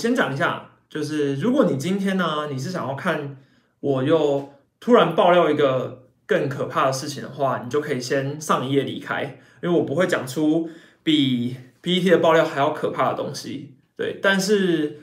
先讲一下，就是如果你今天呢，你是想要看我又突然爆料一个更可怕的事情的话，你就可以先上一页离开，因为我不会讲出比 PPT 的爆料还要可怕的东西。对，但是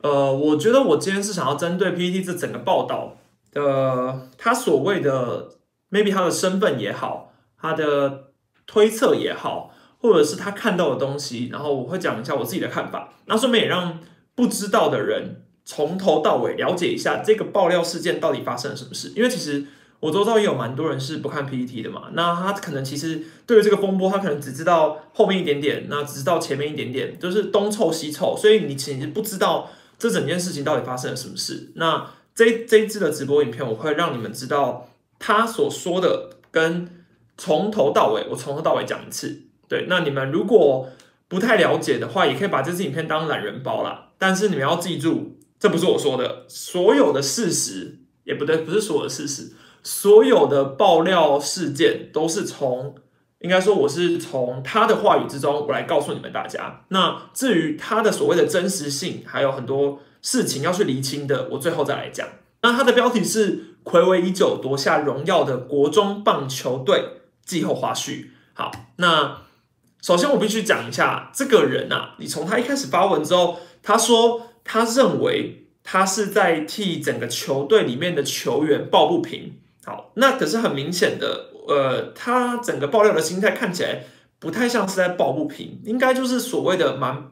呃，我觉得我今天是想要针对 PPT 这整个报道的，他所谓的 maybe 他的身份也好，他的推测也好，或者是他看到的东西，然后我会讲一下我自己的看法，那顺便也让。不知道的人从头到尾了解一下这个爆料事件到底发生了什么事，因为其实我周遭也有蛮多人是不看 PPT 的嘛。那他可能其实对于这个风波，他可能只知道后面一点点，那只知道前面一点点，就是东凑西凑，所以你其实不知道这整件事情到底发生了什么事。那这这一支的直播影片，我会让你们知道他所说的跟从头到尾，我从头到尾讲一次。对，那你们如果不太了解的话，也可以把这支影片当懒人包啦。但是你们要记住，这不是我说的，所有的事实也不对，不是所有的事实，所有的爆料事件都是从，应该说我是从他的话语之中，我来告诉你们大家。那至于他的所谓的真实性，还有很多事情要去厘清的，我最后再来讲。那他的标题是“暌违已久夺下荣耀的国中棒球队季后花絮”。好，那首先我必须讲一下这个人啊，你从他一开始发文之后。他说，他认为他是在替整个球队里面的球员抱不平。好，那可是很明显的，呃，他整个爆料的心态看起来不太像是在抱不平，应该就是所谓的蛮，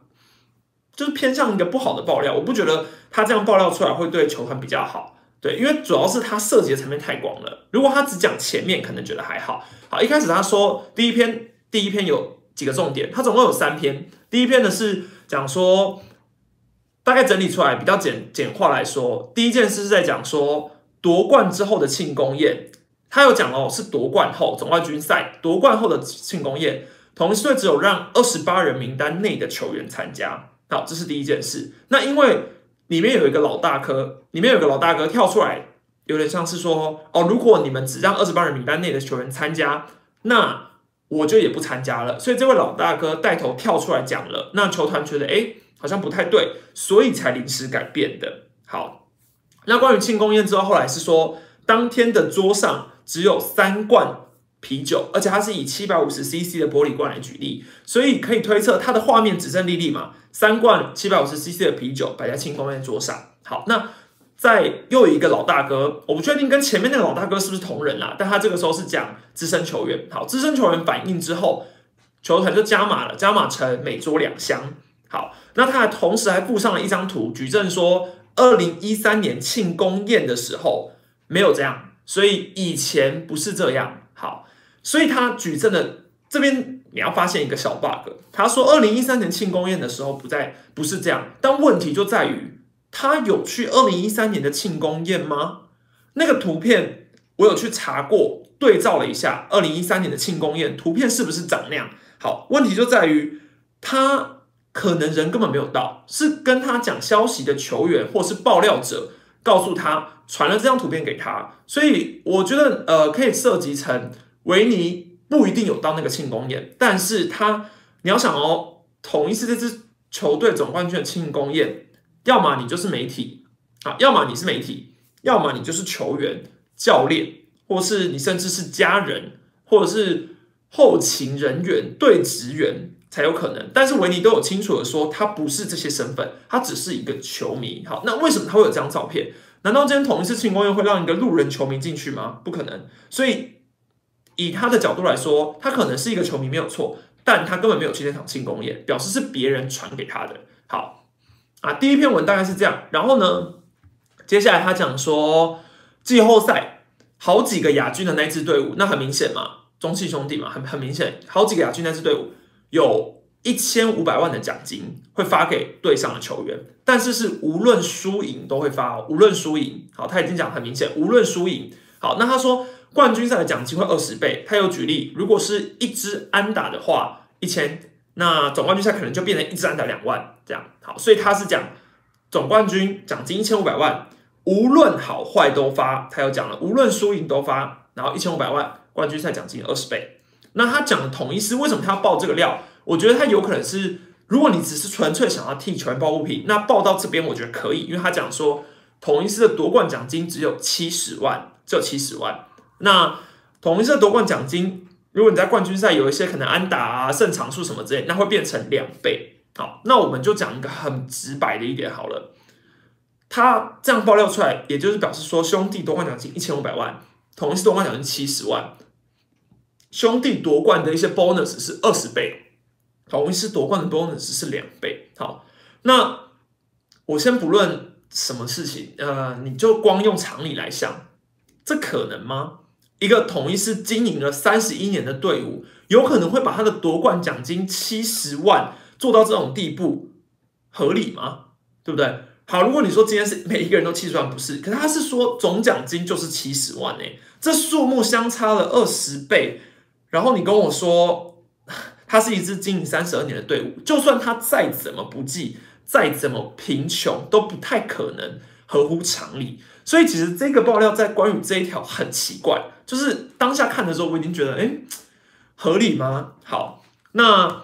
就是偏向一个不好的爆料。我不觉得他这样爆料出来会对球团比较好，对，因为主要是他涉及的层面太广了。如果他只讲前面，可能觉得还好。好，一开始他说第一篇，第一篇有几个重点，它总共有三篇。第一篇呢是讲说。大概整理出来比较简简化来说，第一件事是在讲说夺冠之后的庆功宴，他有讲哦，是夺冠后总冠军赛夺冠后的庆功宴，同时队只有让二十八人名单内的球员参加。好，这是第一件事。那因为里面有一个老大哥，里面有个老大哥跳出来，有点像是说哦，如果你们只让二十八人名单内的球员参加，那我就也不参加了。所以这位老大哥带头跳出来讲了，那球团觉得哎。好像不太对，所以才临时改变的。好，那关于庆功宴之后，后来是说当天的桌上只有三罐啤酒，而且它是以七百五十 CC 的玻璃罐来举例，所以可以推测它的画面只剩粒粒嘛，三罐七百五十 CC 的啤酒摆在庆功宴桌上。好，那在又有一个老大哥，我不确定跟前面那个老大哥是不是同人啦，但他这个时候是讲资深球员。好，资深球员反应之后，球团就加码了，加码成每桌两箱。好，那他还同时还附上了一张图，举证说，二零一三年庆功宴的时候没有这样，所以以前不是这样。好，所以他举证的这边你要发现一个小 bug，他说二零一三年庆功宴的时候不在，不是这样，但问题就在于他有去二零一三年的庆功宴吗？那个图片我有去查过，对照了一下二零一三年的庆功宴图片是不是长那样？好，问题就在于他。可能人根本没有到，是跟他讲消息的球员或是爆料者告诉他传了这张图片给他，所以我觉得呃可以涉及成维尼不一定有到那个庆功宴，但是他你要想哦，同一次这支球队总冠军的庆功宴，要么你就是媒体啊，要么你是媒体，要么你就是球员、教练，或是你甚至是家人，或者是后勤人员、队职员。才有可能，但是维尼都有清楚的说，他不是这些身份，他只是一个球迷。好，那为什么他会有这张照片？难道今天同一次庆功宴会让一个路人球迷进去吗？不可能。所以以他的角度来说，他可能是一个球迷没有错，但他根本没有去那场庆功宴，表示是别人传给他的。好啊，第一篇文大概是这样。然后呢，接下来他讲说季后赛好几个亚军的那支队伍，那很明显嘛，中气兄弟嘛，很很明显，好几个亚军那支队伍。有一千五百万的奖金会发给队上的球员，但是是无论输赢都会发哦，无论输赢。好，他已经讲很明显，无论输赢。好，那他说冠军赛的奖金会二十倍。他有举例，如果是一支安打的话，一千，那总冠军赛可能就变成一支安打两万这样。好，所以他是讲总冠军奖金一千五百万，无论好坏都发。他有讲了，无论输赢都发，然后一千五百万冠军赛奖金二十倍。那他讲的统一师为什么他要爆这个料？我觉得他有可能是如果你只是纯粹想要替球员抱不平，那报到这边我觉得可以，因为他讲说统一师的夺冠奖金只有七十万，只有七十万。那统一师的夺冠奖金，如果你在冠军赛有一些可能安打啊、胜场数什么之类，那会变成两倍。好，那我们就讲一个很直白的一点好了。他这样爆料出来，也就是表示说兄弟夺冠奖金一千五百万，同一次夺冠奖金七十万，兄弟夺冠的一些 bonus 是二十倍。同一次夺冠的 bonus 是两倍。好，那我先不论什么事情，呃，你就光用常理来想，这可能吗？一个统一是经营了三十一年的队伍，有可能会把他的夺冠奖金七十万做到这种地步，合理吗？对不对？好，如果你说今天是每一个人都七十万，不是，可是他是说总奖金就是七十万诶，这数目相差了二十倍，然后你跟我说。他是一支经营三十二年的队伍，就算他再怎么不济，再怎么贫穷，都不太可能合乎常理。所以，其实这个爆料在关于这一条很奇怪，就是当下看的时候，我已经觉得，哎，合理吗？好，那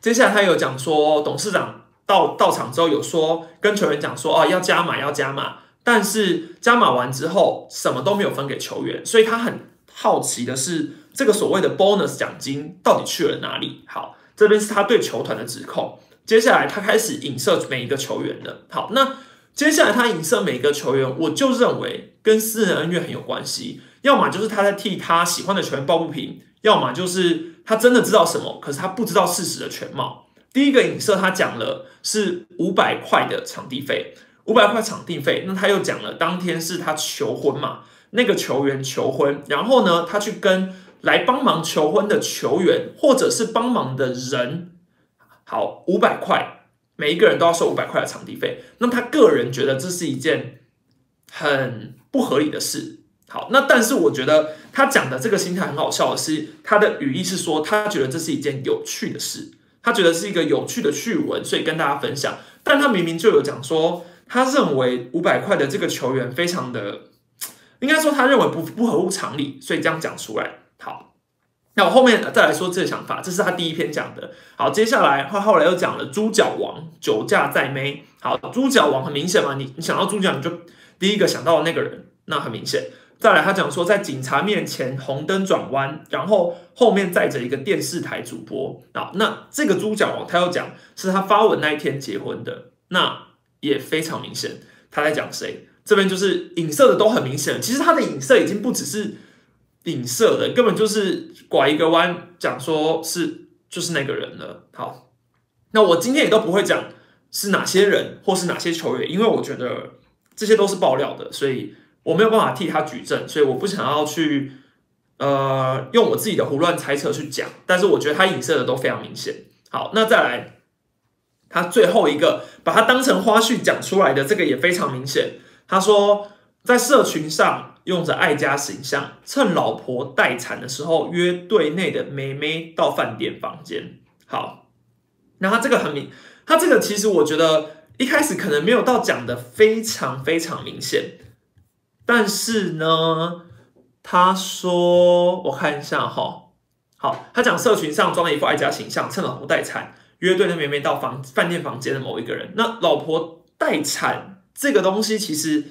接下来他有讲说，董事长到到场之后有说跟球员讲说，哦，要加码，要加码，但是加码完之后什么都没有分给球员，所以他很好奇的是。这个所谓的 bonus 奖金到底去了哪里？好，这边是他对球团的指控。接下来他开始影射每一个球员的。好，那接下来他影射每一个球员，我就认为跟私人恩怨很有关系。要么就是他在替他喜欢的球员抱不平，要么就是他真的知道什么，可是他不知道事实的全貌。第一个影射他讲了是五百块的场地费，五百块场地费，那他又讲了当天是他求婚嘛，那个球员求婚，然后呢，他去跟。来帮忙求婚的球员，或者是帮忙的人，好五百块，每一个人都要收五百块的场地费。那他个人觉得这是一件很不合理的事。好，那但是我觉得他讲的这个心态很好笑的是，他的语义是说他觉得这是一件有趣的事，他觉得是一个有趣的趣闻，所以跟大家分享。但他明明就有讲说，他认为五百块的这个球员非常的，应该说他认为不不合乎常理，所以这样讲出来。好，那我后面再来说这个想法，这是他第一篇讲的。好，接下来他后来又讲了猪脚王酒驾在妹。好，猪脚王很明显嘛，你你想到猪脚，你就第一个想到的那个人，那很明显。再来，他讲说在警察面前红灯转弯，然后后面载着一个电视台主播。好，那这个猪脚王他要讲是他发文那一天结婚的，那也非常明显。他在讲谁？这边就是影射的都很明显。其实他的影射已经不只是。影射的根本就是拐一个弯，讲说是就是那个人了。好，那我今天也都不会讲是哪些人或是哪些球员，因为我觉得这些都是爆料的，所以我没有办法替他举证，所以我不想要去呃用我自己的胡乱猜测去讲。但是我觉得他影射的都非常明显。好，那再来，他最后一个把他当成花絮讲出来的这个也非常明显。他说在社群上。用着爱家形象，趁老婆待产的时候约队内的妹妹到饭店房间。好，那他这个很明，他这个其实我觉得一开始可能没有到讲的非常非常明显，但是呢，他说我看一下哈，好，他讲社群上装了一副爱家形象，趁老婆待产约对那妹妹到房饭店房间的某一个人。那老婆待产这个东西其实。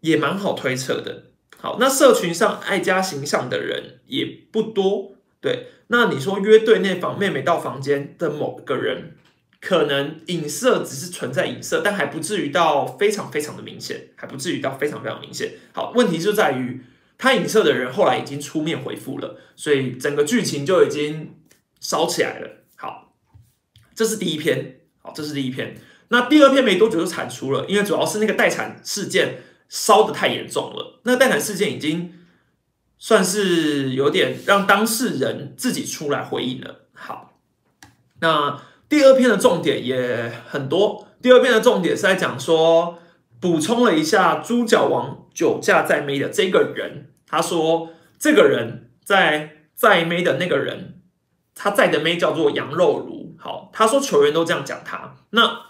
也蛮好推测的。好，那社群上爱家形象的人也不多。对，那你说约对那房妹妹到房间的某个人，可能影射只是存在影射，但还不至于到非常非常的明显，还不至于到非常非常明显。好，问题就在于他影射的人后来已经出面回复了，所以整个剧情就已经烧起来了。好，这是第一篇。好，这是第一篇。那第二篇没多久就产出了，因为主要是那个待产事件。烧的太严重了，那待产事件已经算是有点让当事人自己出来回应了。好，那第二篇的重点也很多。第二篇的重点是在讲说，补充了一下猪脚王酒驾在妹的这个人。他说，这个人在在妹的那个人，他在的妹叫做羊肉炉。好，他说球员都这样讲他。那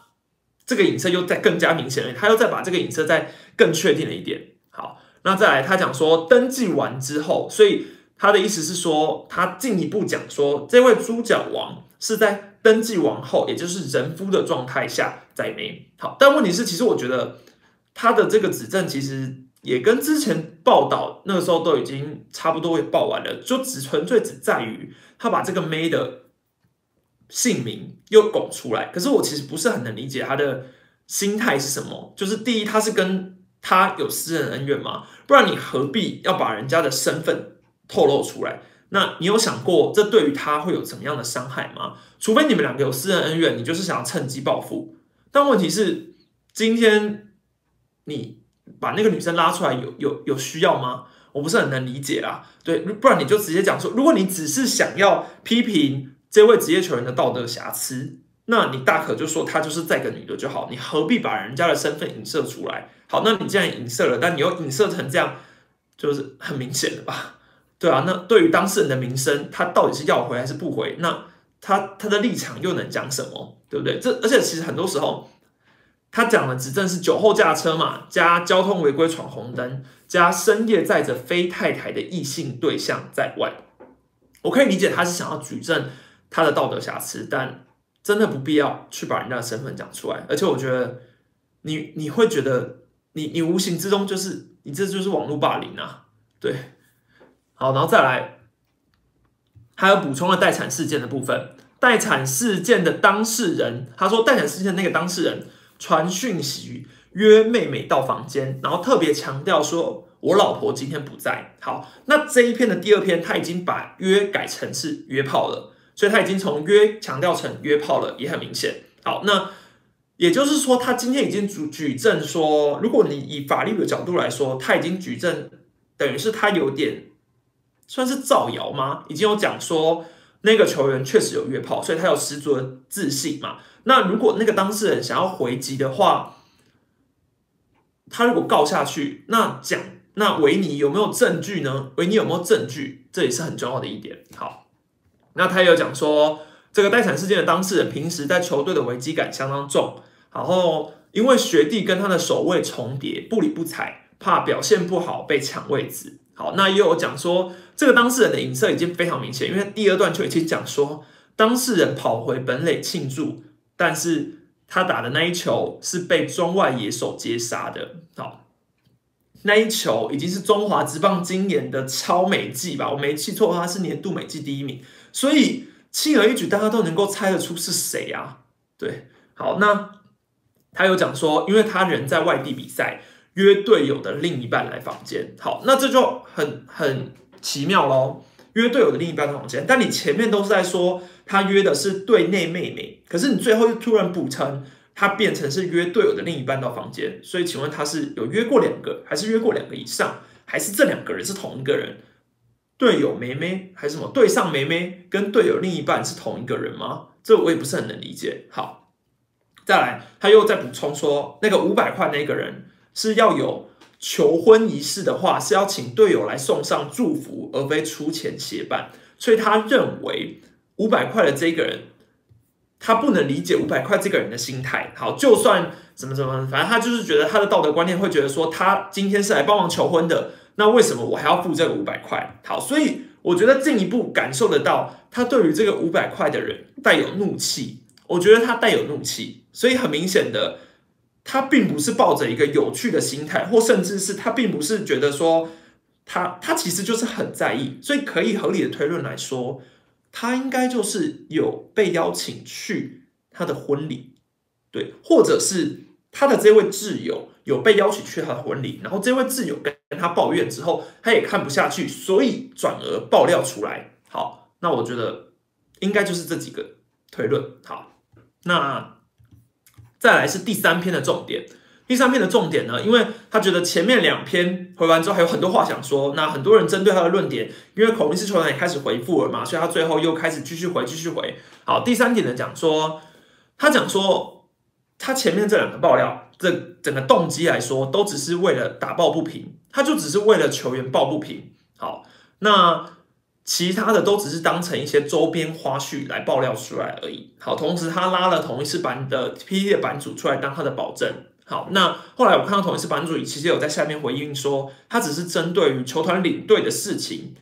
这个影射又再更加明显了，他又再把这个影射再更确定了一点。好，那再来，他讲说登记完之后，所以他的意思是说，他进一步讲说，这位猪脚王是在登记完后，也就是人夫的状态下载梅。好，但问题是，其实我觉得他的这个指证其实也跟之前报道那个时候都已经差不多也报完了，就只纯粹只在于他把这个妹的姓名又拱出来。可是我其实不是很能理解他的心态是什么。就是第一，他是跟他有私人恩怨吗？不然你何必要把人家的身份透露出来？那你有想过这对于他会有怎么样的伤害吗？除非你们两个有私人恩怨，你就是想要趁机报复。但问题是，今天你把那个女生拉出来，有有有需要吗？我不是很能理解啦。对，不然你就直接讲说，如果你只是想要批评这位职业球员的道德瑕疵，那你大可就说他就是再个女的就好，你何必把人家的身份影射出来？好，那你既然影射了，但你又影射成这样，就是很明显的吧？对啊，那对于当事人的名声，他到底是要回还是不回？那他他的立场又能讲什么？对不对？这而且其实很多时候，他讲的指证是酒后驾车嘛，加交通违规闯红灯，加深夜载着非太太的异性对象在外。我可以理解他是想要举证他的道德瑕疵，但真的不必要去把人家的身份讲出来。而且我觉得，你你会觉得，你你无形之中就是你这就是网络霸凌啊，对。好，然后再来，还有补充了待产事件的部分。待产事件的当事人，他说，待产事件那个当事人传讯息约妹妹到房间，然后特别强调说，我老婆今天不在。好，那这一篇的第二篇，他已经把约改成是约炮了，所以他已经从约强调成约炮了，也很明显。好，那也就是说，他今天已经举举证说，如果你以法律的角度来说，他已经举证，等于是他有点。算是造谣吗？已经有讲说那个球员确实有约炮，所以他有十足的自信嘛。那如果那个当事人想要回击的话，他如果告下去，那讲那维尼有没有证据呢？维尼有没有证据？这也是很重要的一点。好，那他也有讲说这个待产事件的当事人平时在球队的危机感相当重，然后因为学弟跟他的守卫重叠，不理不睬，怕表现不好被抢位置。好，那也有讲说，这个当事人的影射已经非常明显，因为第二段就已经讲说，当事人跑回本垒庆祝，但是他打的那一球是被中外野手接杀的。好，那一球已经是中华职棒今年的超美记吧？我没记错，他是年度美记第一名，所以轻而易举，大家都能够猜得出是谁啊？对，好，那他有讲说，因为他人在外地比赛。约队友的另一半来房间，好，那这就很很奇妙喽。约队友的另一半到房间，但你前面都是在说他约的是队内妹妹，可是你最后又突然补成他变成是约队友的另一半到房间，所以请问他是有约过两个，还是约过两个以上，还是这两个人是同一个人？队友妹妹还是什么？队上妹妹跟队友另一半是同一个人吗？这我也不是很能理解。好，再来，他又在补充说那个五百块那个人。是要有求婚仪式的话，是要请队友来送上祝福，而非出钱协办。所以他认为五百块的这个人，他不能理解五百块这个人的心态。好，就算怎么怎么，反正他就是觉得他的道德观念会觉得说，他今天是来帮忙求婚的，那为什么我还要付这个五百块？好，所以我觉得进一步感受得到，他对于这个五百块的人带有怒气。我觉得他带有怒气，所以很明显的。他并不是抱着一个有趣的心态，或甚至是他并不是觉得说他他其实就是很在意，所以可以合理的推论来说，他应该就是有被邀请去他的婚礼，对，或者是他的这位挚友有被邀请去他的婚礼，然后这位挚友跟他抱怨之后，他也看不下去，所以转而爆料出来。好，那我觉得应该就是这几个推论。好，那。再来是第三篇的重点，第三篇的重点呢，因为他觉得前面两篇回完之后还有很多话想说，那很多人针对他的论点，因为孔明斯球员也开始回复了嘛，所以他最后又开始继续回，继续回。好，第三点呢讲说，他讲说他前面这两个爆料，这整个动机来说，都只是为了打抱不平，他就只是为了球员抱不平。好，那。其他的都只是当成一些周边花絮来爆料出来而已。好，同时他拉了同一次版的 pt 的版主出来当他的保证。好，那后来我看到同一次版主其实有在下面回应说，他只是针对于球团领队的事情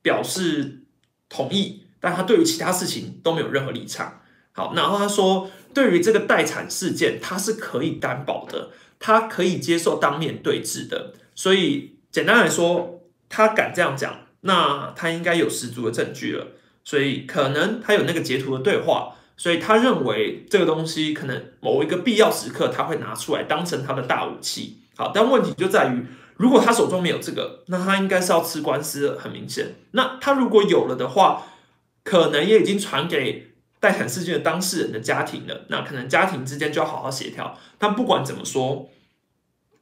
表示同意，但他对于其他事情都没有任何立场。好，然后他说，对于这个待产事件，他是可以担保的，他可以接受当面对质的。所以简单来说，他敢这样讲，那他应该有十足的证据了。所以可能他有那个截图的对话，所以他认为这个东西可能某一个必要时刻他会拿出来当成他的大武器。好，但问题就在于，如果他手中没有这个，那他应该是要吃官司，很明显。那他如果有了的话，可能也已经传给。待产事件的当事人的家庭了，那可能家庭之间就要好好协调。但不管怎么说，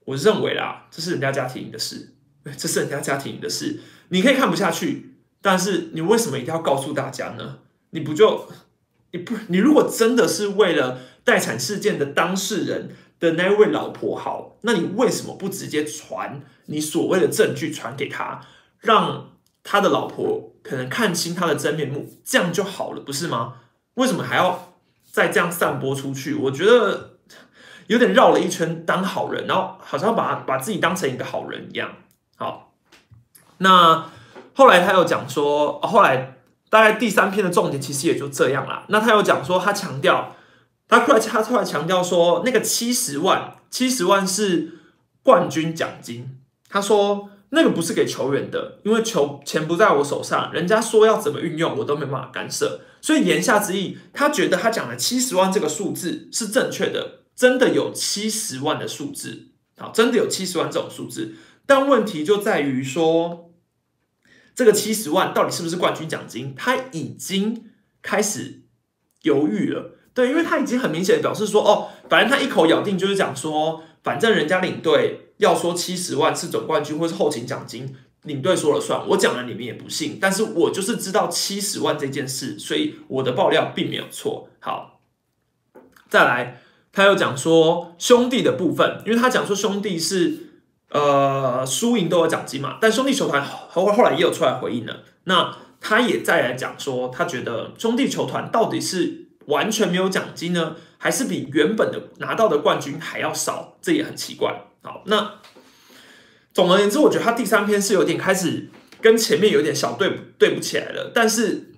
我认为啦，这是人家家庭的事，这是人家家庭的事。你可以看不下去，但是你为什么一定要告诉大家呢？你不就你不你如果真的是为了待产事件的当事人的那位老婆好，那你为什么不直接传你所谓的证据传给他，让他的老婆可能看清他的真面目，这样就好了，不是吗？为什么还要再这样散播出去？我觉得有点绕了一圈当好人，然后好像把把自己当成一个好人一样。好，那后来他又讲说，后来大概第三篇的重点其实也就这样啦。那他又讲说，他强调，他后来他后来强调说，那个七十万，七十万是冠军奖金。他说。那个不是给球员的，因为球钱不在我手上，人家说要怎么运用，我都没办法干涉。所以言下之意，他觉得他讲的七十万这个数字是正确的，真的有七十万的数字，好，真的有七十万这种数字。但问题就在于说，这个七十万到底是不是冠军奖金？他已经开始犹豫了，对，因为他已经很明显表示说，哦，反正他一口咬定就是讲说，反正人家领队。要说七十万是总冠军或是后勤奖金，领队说了算，我讲了你们也不信。但是我就是知道七十万这件事，所以我的爆料并没有错。好，再来，他又讲说兄弟的部分，因为他讲说兄弟是呃输赢都有奖金嘛，但兄弟球团后后来也有出来回应了。那他也再来讲说，他觉得兄弟球团到底是完全没有奖金呢，还是比原本的拿到的冠军还要少？这也很奇怪。好，那总而言之，我觉得他第三篇是有点开始跟前面有点小对对不起来了。但是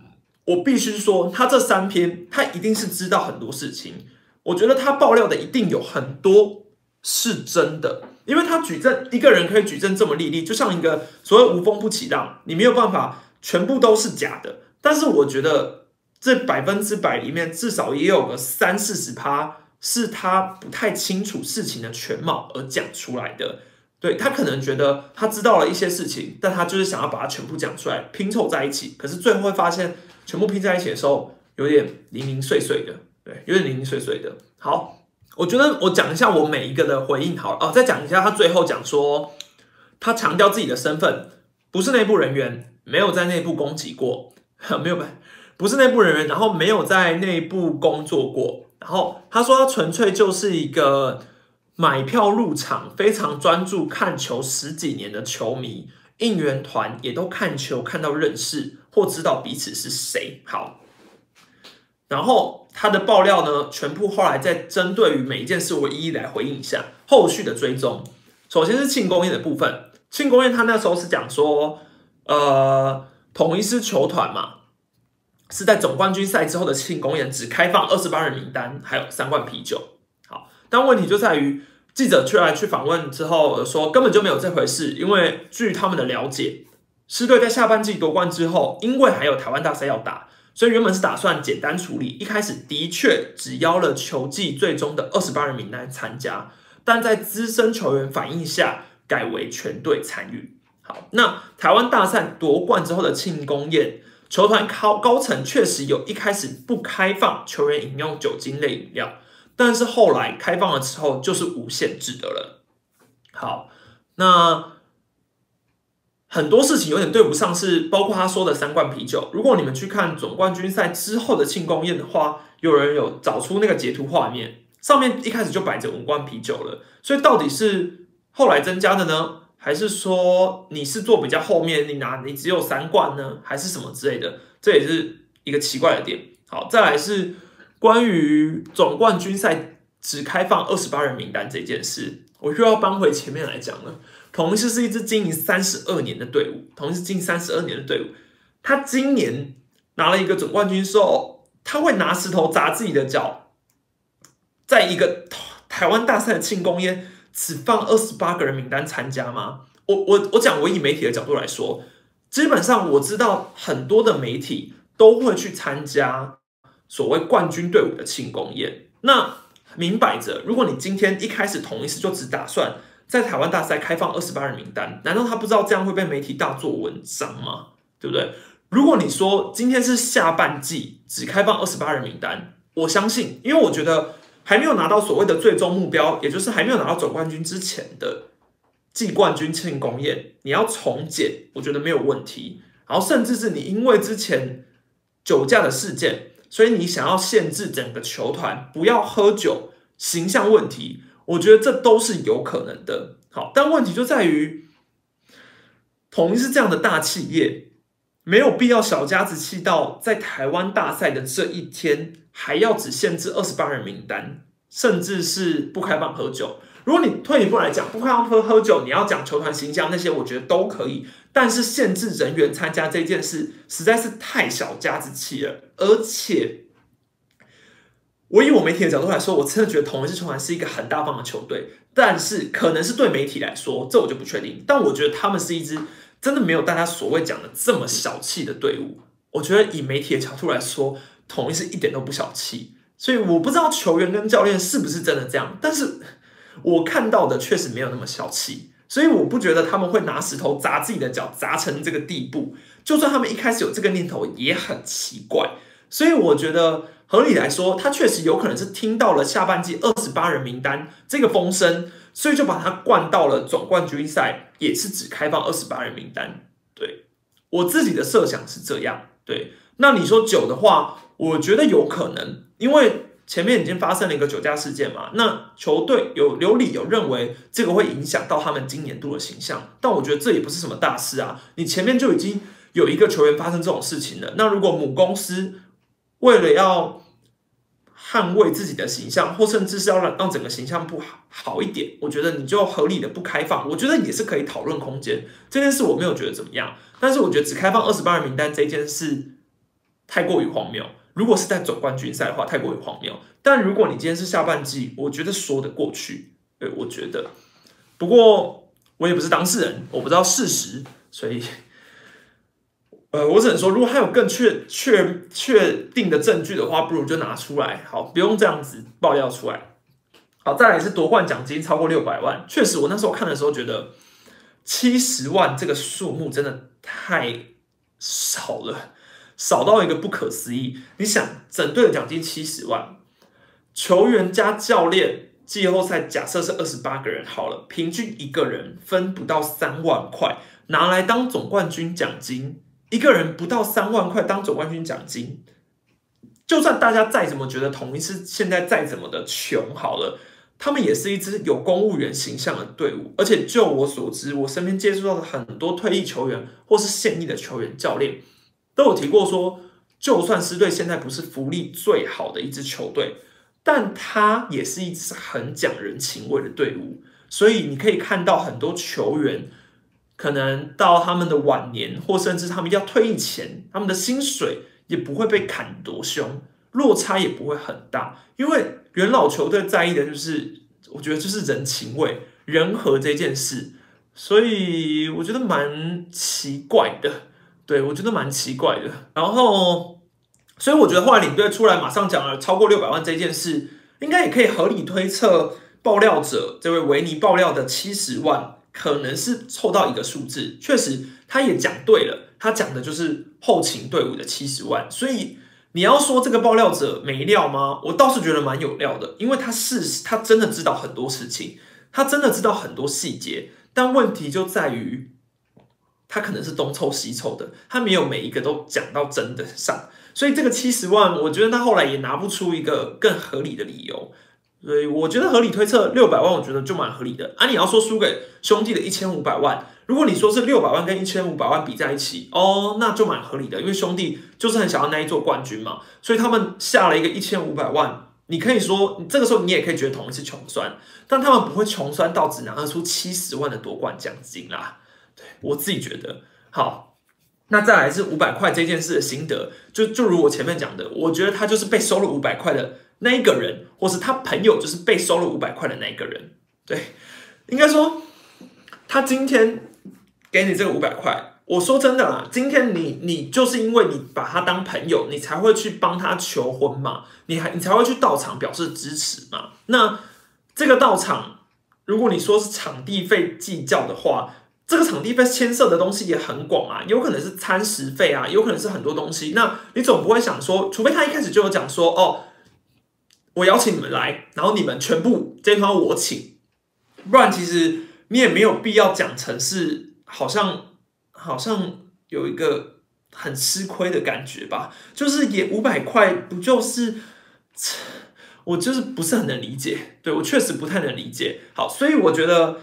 我必须说，他这三篇他一定是知道很多事情。我觉得他爆料的一定有很多是真的，因为他举证一个人可以举证这么利利，就像一个所谓无风不起浪，你没有办法全部都是假的。但是我觉得这百分之百里面至少也有个三四十趴。是他不太清楚事情的全貌而讲出来的，对他可能觉得他知道了一些事情，但他就是想要把它全部讲出来拼凑在一起，可是最后会发现全部拼在一起的时候有点零零碎碎的，对，有点零零碎碎的。好，我觉得我讲一下我每一个的回应好了哦，再讲一下他最后讲说，他强调自己的身份不是内部人员，没有在内部攻击过，没有不不是内部人员，然后没有在内部工作过。然后他说，他纯粹就是一个买票入场、非常专注看球十几年的球迷，应援团也都看球看到认识或知道彼此是谁。好，然后他的爆料呢，全部后来再针对于每一件事，我一一来回应一下后续的追踪。首先是庆功宴的部分，庆功宴他那时候是讲说，呃，统一是球团嘛。是在总冠军赛之后的庆功宴，只开放二十八人名单，还有三罐啤酒。好，但问题就在于记者出来去访问之后说，根本就没有这回事。因为据他们的了解，狮队在下半季夺冠之后，因为还有台湾大赛要打，所以原本是打算简单处理。一开始的确只邀了球季最终的二十八人名单参加，但在资深球员反应下，改为全队参与。好，那台湾大赛夺冠之后的庆功宴。球团高高层确实有一开始不开放球员饮用酒精类饮料，但是后来开放了之后就是无限制的了。好，那很多事情有点对不上，是包括他说的三罐啤酒。如果你们去看总冠军赛之后的庆功宴的话，有人有找出那个截图画面，上面一开始就摆着五罐啤酒了。所以到底是后来增加的呢？还是说你是坐比较后面，你拿你只有三罐呢，还是什么之类的？这也是一个奇怪的点。好，再来是关于总冠军赛只开放二十八人名单这件事，我又要搬回前面来讲了。同时是一支经营三十二年的队伍，同时经营三十二年的队伍，他今年拿了一个总冠军之后，他会拿石头砸自己的脚，在一个台湾大赛的庆功宴只放二十八个人名单参加吗？我我我讲，我以媒体的角度来说，基本上我知道很多的媒体都会去参加所谓冠军队伍的庆功宴。那明摆着，如果你今天一开始同一次就只打算在台湾大赛开放二十八人名单，难道他不知道这样会被媒体大做文章吗？对不对？如果你说今天是下半季只开放二十八人名单，我相信，因为我觉得还没有拿到所谓的最终目标，也就是还没有拿到总冠军之前的。季冠军庆功宴，你要重建，我觉得没有问题。然后，甚至是你因为之前酒驾的事件，所以你想要限制整个球团不要喝酒，形象问题，我觉得这都是有可能的。好，但问题就在于，统一是这样的大企业，没有必要小家子气到在台湾大赛的这一天，还要只限制二十八人名单，甚至是不开放喝酒。如果你退一步来讲，不开放喝喝酒，你要讲球团形象那些，我觉得都可以。但是限制人员参加这件事，实在是太小家子气了。而且，我以我媒体的角度来说，我真的觉得同一支球团是一个很大方的球队。但是，可能是对媒体来说，这我就不确定。但我觉得他们是一支真的没有大家所谓讲的这么小气的队伍。我觉得以媒体的角度来说，统一是一点都不小气。所以我不知道球员跟教练是不是真的这样，但是。我看到的确实没有那么小气，所以我不觉得他们会拿石头砸自己的脚，砸成这个地步。就算他们一开始有这个念头，也很奇怪。所以我觉得合理来说，他确实有可能是听到了下半季二十八人名单这个风声，所以就把他灌到了总冠军赛，也是只开放二十八人名单。对我自己的设想是这样。对，那你说酒的话，我觉得有可能，因为。前面已经发生了一个酒驾事件嘛，那球队有有理由认为这个会影响到他们今年度的形象，但我觉得这也不是什么大事啊。你前面就已经有一个球员发生这种事情了，那如果母公司为了要捍卫自己的形象，或甚至是要让让整个形象不好好一点，我觉得你就合理的不开放，我觉得也是可以讨论空间。这件事我没有觉得怎么样，但是我觉得只开放二十八人名单这件事太过于荒谬。如果是在总冠军赛的话，太过于荒谬。但如果你今天是下半季，我觉得说得过去。对，我觉得。不过我也不是当事人，我不知道事实，所以，呃，我只能说，如果他有更确确确定的证据的话，不如就拿出来，好，不用这样子爆料出来。好，再来是夺冠奖金超过六百万，确实，我那时候看的时候觉得七十万这个数目真的太少了。少到一个不可思议！你想，整队的奖金七十万，球员加教练，季后赛假设是二十八个人好了，平均一个人分不到三万块，拿来当总冠军奖金，一个人不到三万块当总冠军奖金，就算大家再怎么觉得同一次现在再怎么的穷好了，他们也是一支有公务员形象的队伍，而且就我所知，我身边接触到的很多退役球员或是现役的球员、教练。都有提过说，就算狮队现在不是福利最好的一支球队，但他也是一支很讲人情味的队伍。所以你可以看到很多球员，可能到他们的晚年，或甚至他们要退役前，他们的薪水也不会被砍多凶，落差也不会很大。因为元老球队在意的就是，我觉得就是人情味、人和这件事。所以我觉得蛮奇怪的。对，我觉得蛮奇怪的。然后，所以我觉得后来领队出来马上讲了超过六百万这件事，应该也可以合理推测，爆料者这位维尼爆料的七十万可能是凑到一个数字。确实，他也讲对了，他讲的就是后勤队伍的七十万。所以你要说这个爆料者没料吗？我倒是觉得蛮有料的，因为他是他真的知道很多事情，他真的知道很多细节。但问题就在于。他可能是东凑西凑的，他没有每一个都讲到真的上，所以这个七十万，我觉得他后来也拿不出一个更合理的理由，所以我觉得合理推测六百万，我觉得就蛮合理的。啊，你要说输给兄弟的一千五百万，如果你说是六百万跟一千五百万比在一起，哦，那就蛮合理的，因为兄弟就是很想要那一座冠军嘛，所以他们下了一个一千五百万，你可以说，这个时候你也可以觉得同一是穷酸，但他们不会穷酸到只拿得出七十万的夺冠奖金啦。对我自己觉得好，那再来是五百块这件事的心得，就就如我前面讲的，我觉得他就是被收了五百块的那一个人，或是他朋友就是被收了五百块的那一个人。对，应该说他今天给你这个五百块，我说真的啦，今天你你就是因为你把他当朋友，你才会去帮他求婚嘛，你还你才会去到场表示支持嘛。那这个到场，如果你说是场地费计较的话。这个场地费牵涉的东西也很广啊，有可能是餐食费啊，有可能是很多东西。那你总不会想说，除非他一开始就有讲说，哦，我邀请你们来，然后你们全部这一团我请，不然其实你也没有必要讲成是好像好像有一个很吃亏的感觉吧？就是也五百块，不就是我就是不是很能理解，对我确实不太能理解。好，所以我觉得。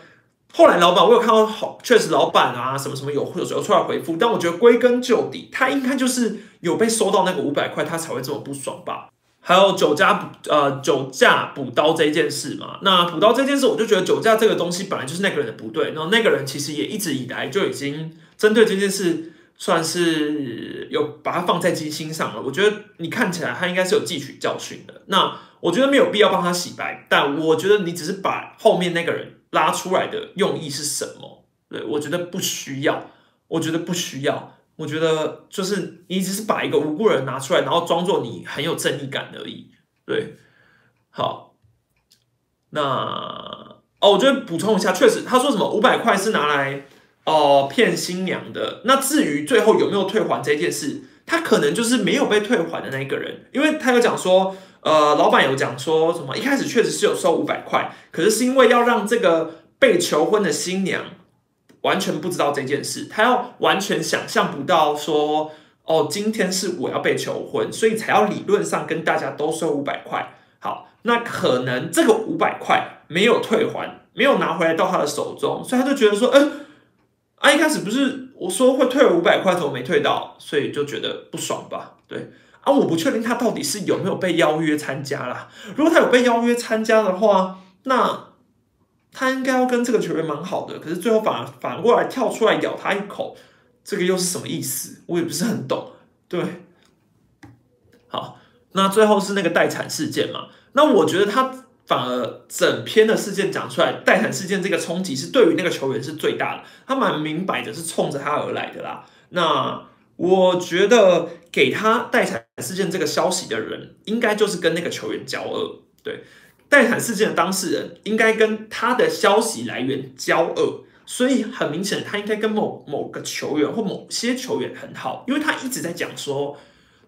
后来老板，我有看到好，确实老板啊，什么什么有有有出来回复，但我觉得归根究底，他应该就是有被收到那个五百块，他才会这么不爽吧。还有酒驾补呃酒驾补刀这件事嘛，那补刀这件事，我就觉得酒驾这个东西本来就是那个人的不对，然后那个人其实也一直以来就已经针对这件事算是有把它放在机心上了。我觉得你看起来他应该是有汲取教训的，那我觉得没有必要帮他洗白，但我觉得你只是把后面那个人。拉出来的用意是什么？对我觉得不需要，我觉得不需要，我觉得就是你只是把一个无辜人拿出来，然后装作你很有正义感而已。对，好，那哦，我觉得补充一下，确实他说什么五百块是拿来哦骗新娘的。那至于最后有没有退还这件事，他可能就是没有被退还的那一个人，因为他有讲说。呃，老板有讲说什么？一开始确实是有收五百块，可是是因为要让这个被求婚的新娘完全不知道这件事，他要完全想象不到说，哦，今天是我要被求婚，所以才要理论上跟大家都收五百块。好，那可能这个五百块没有退还，没有拿回来到他的手中，所以他就觉得说，嗯，啊，一开始不是我说会退五百块，怎么没退到？所以就觉得不爽吧？对。啊，我不确定他到底是有没有被邀约参加啦。如果他有被邀约参加的话，那他应该要跟这个球员蛮好的。可是最后反而反过来跳出来咬他一口，这个又是什么意思？我也不是很懂。对，好，那最后是那个待产事件嘛？那我觉得他反而整篇的事件讲出来，待产事件这个冲击是对于那个球员是最大的，他蛮明摆的是冲着他而来的啦。那。我觉得给他待产事件这个消息的人，应该就是跟那个球员交恶。对，待产事件的当事人应该跟他的消息来源交恶，所以很明显，他应该跟某某个球员或某些球员很好，因为他一直在讲说，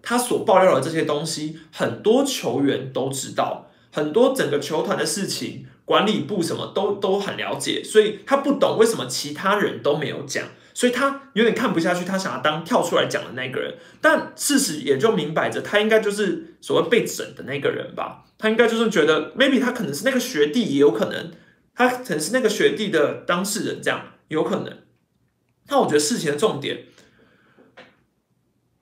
他所爆料的这些东西，很多球员都知道，很多整个球团的事情，管理部什么都都很了解，所以他不懂为什么其他人都没有讲。所以他有点看不下去，他想要当跳出来讲的那个人，但事实也就明摆着，他应该就是所谓被整的那个人吧？他应该就是觉得，maybe 他可能是那个学弟，也有可能，他可能是那个学弟的当事人，这样有可能。那我觉得事情的重点，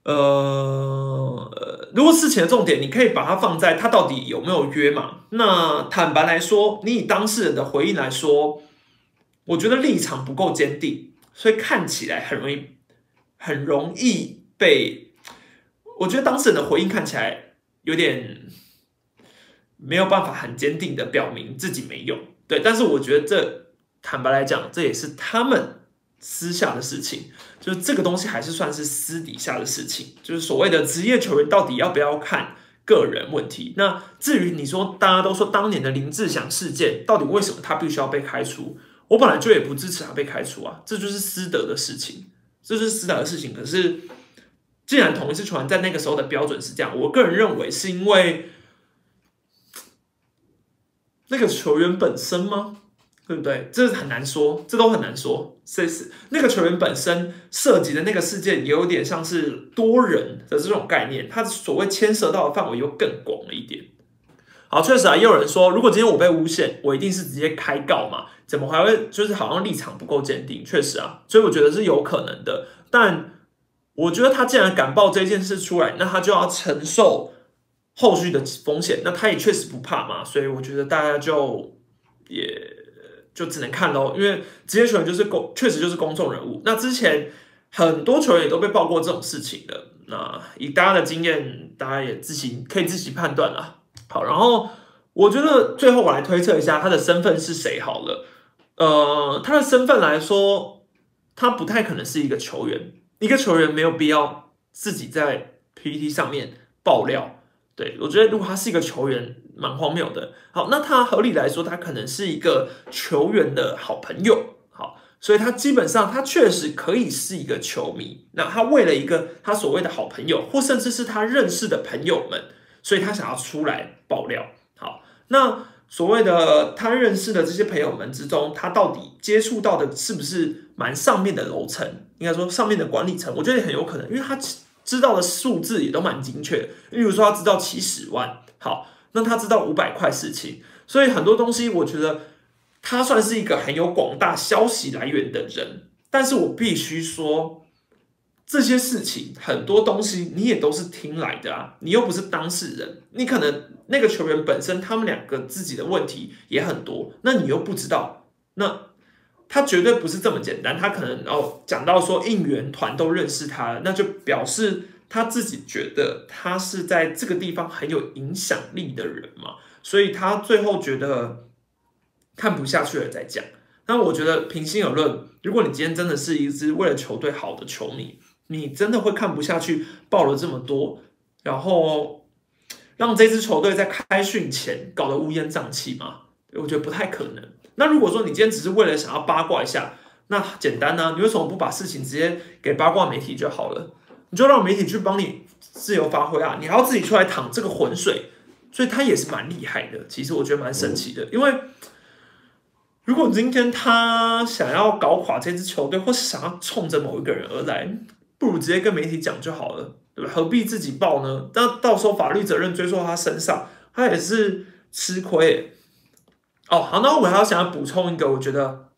呃，如果事情的重点，你可以把它放在他到底有没有约嘛？那坦白来说，你以当事人的回应来说，我觉得立场不够坚定。所以看起来很容易，很容易被，我觉得当事人的回应看起来有点没有办法很坚定的表明自己没有对，但是我觉得这坦白来讲，这也是他们私下的事情，就是这个东西还是算是私底下的事情，就是所谓的职业球员到底要不要看个人问题。那至于你说大家都说当年的林志祥事件，到底为什么他必须要被开除？我本来就也不支持他被开除啊，这就是私德的事情，这是私德的事情。可是，既然同一次球员在那个时候的标准是这样，我个人认为是因为那个球员本身吗？对不对？这很难说，这都很难说。这是那个球员本身涉及的那个事件，也有点像是多人的这种概念，它所谓牵涉到的范围又更广了一点。好，确实啊，也有人说，如果今天我被诬陷，我一定是直接开告嘛？怎么还会就是好像立场不够坚定？确实啊，所以我觉得是有可能的。但我觉得他既然敢报这件事出来，那他就要承受后续的风险。那他也确实不怕嘛，所以我觉得大家就也就只能看喽。因为职业球员就是公，确实就是公众人物。那之前很多球员也都被报过这种事情的。那以大家的经验，大家也自行可以自己判断了。好，然后我觉得最后我来推测一下他的身份是谁好了。呃，他的身份来说，他不太可能是一个球员。一个球员没有必要自己在 PPT 上面爆料。对我觉得，如果他是一个球员，蛮荒谬的。好，那他合理来说，他可能是一个球员的好朋友。好，所以他基本上他确实可以是一个球迷。那他为了一个他所谓的好朋友，或甚至是他认识的朋友们，所以他想要出来爆料。好，那。所谓的他认识的这些朋友们之中，他到底接触到的是不是蛮上面的楼层？应该说上面的管理层，我觉得很有可能，因为他知道的数字也都蛮精确。例如说，他知道七十万，好，那他知道五百块事情，所以很多东西，我觉得他算是一个很有广大消息来源的人。但是我必须说。这些事情很多东西你也都是听来的啊，你又不是当事人，你可能那个球员本身他们两个自己的问题也很多，那你又不知道，那他绝对不是这么简单，他可能哦讲到说应援团都认识他，那就表示他自己觉得他是在这个地方很有影响力的人嘛，所以他最后觉得看不下去了再讲。那我觉得平心而论，如果你今天真的是一支为了球队好的球迷。你真的会看不下去，报了这么多，然后让这支球队在开训前搞得乌烟瘴气吗？我觉得不太可能。那如果说你今天只是为了想要八卦一下，那简单呢？你为什么不把事情直接给八卦媒体就好了？你就让媒体去帮你自由发挥啊！你还要自己出来淌这个浑水，所以他也是蛮厉害的。其实我觉得蛮神奇的，因为如果今天他想要搞垮这支球队，或是想要冲着某一个人而来。不如直接跟媒体讲就好了，对吧？何必自己报呢？那到时候法律责任追溯到他身上，他也是吃亏。哦，好，那我还要想要补充一个我觉得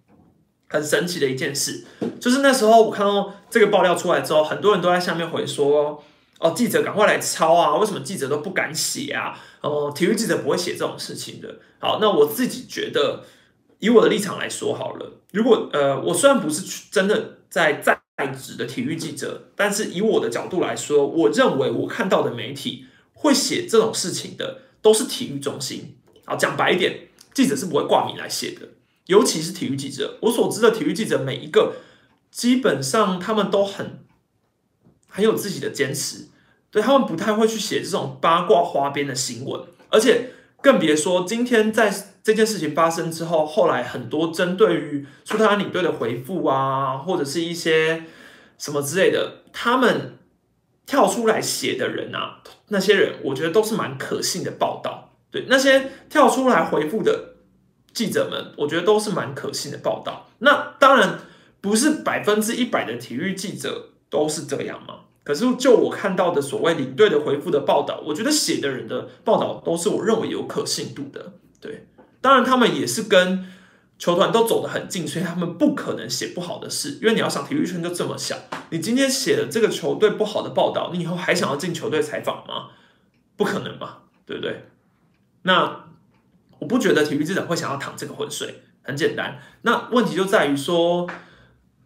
很神奇的一件事，就是那时候我看到这个爆料出来之后，很多人都在下面回说：“哦，记者赶快来抄啊！为什么记者都不敢写啊？哦，体育记者不会写这种事情的。”好，那我自己觉得，以我的立场来说好了，如果呃，我虽然不是真的在在。在职的体育记者，但是以我的角度来说，我认为我看到的媒体会写这种事情的，都是体育中心。好，讲白一点，记者是不会挂名来写的，尤其是体育记者。我所知的体育记者，每一个基本上他们都很很有自己的坚持，对他们不太会去写这种八卦花边的新闻，而且。更别说今天在这件事情发生之后，后来很多针对于苏特兰领队的回复啊，或者是一些什么之类的，他们跳出来写的人啊，那些人我觉得都是蛮可信的报道。对那些跳出来回复的记者们，我觉得都是蛮可信的报道。那当然不是百分之一百的体育记者都是这样嘛。可是，就我看到的所谓领队的回复的报道，我觉得写的人的报道都是我认为有可信度的。对，当然他们也是跟球团都走得很近，所以他们不可能写不好的事。因为你要想，体育圈就这么小，你今天写了这个球队不好的报道，你以后还想要进球队采访吗？不可能嘛，对不对？那我不觉得体育记者会想要淌这个浑水。很简单，那问题就在于说。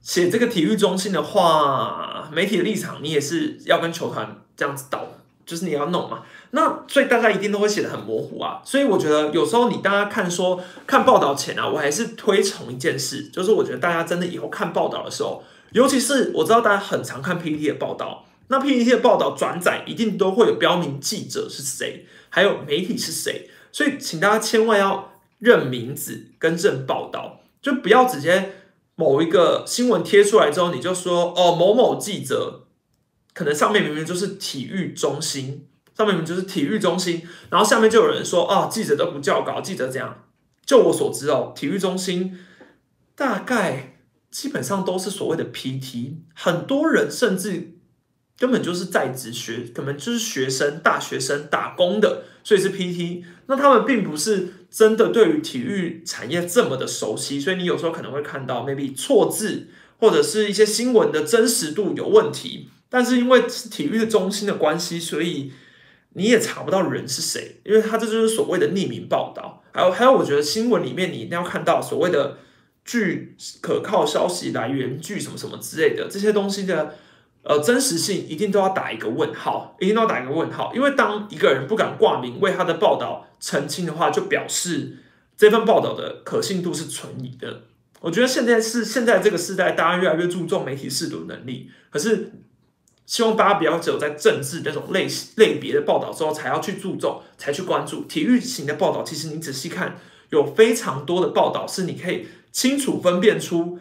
写这个体育中心的话，媒体的立场你也是要跟球团这样子倒，就是你要弄嘛。那所以大家一定都会写的很模糊啊。所以我觉得有时候你大家看说看报道前啊，我还是推崇一件事，就是我觉得大家真的以后看报道的时候，尤其是我知道大家很常看 PPT 的报道，那 PPT 的报道转载一定都会有标明记者是谁，还有媒体是谁，所以请大家千万要认名字跟认报道，就不要直接。某一个新闻贴出来之后，你就说哦，某某记者可能上面明明就是体育中心，上面就是体育中心，然后下面就有人说啊，记者都不叫稿，记者这样。就我所知哦，体育中心大概基本上都是所谓的 PT，很多人甚至根本就是在职学，可能就是学生、大学生打工的，所以是 PT。那他们并不是。真的对于体育产业这么的熟悉，所以你有时候可能会看到 maybe 错字或者是一些新闻的真实度有问题，但是因为是体育的中心的关系，所以你也查不到人是谁，因为他这就是所谓的匿名报道。还有还有，我觉得新闻里面你一定要看到所谓的据可靠消息来源，据什么什么之类的这些东西的呃真实性，一定都要打一个问号，一定要打一个问号。因为当一个人不敢挂名为他的报道澄清的话，就表示这份报道的可信度是存疑的。我觉得现在是现在这个时代，大家越来越注重媒体试读能力，可是。希望大家不要只有在政治那种类类别的报道之后才要去注重，才去关注体育型的报道。其实你仔细看，有非常多的报道是你可以清楚分辨出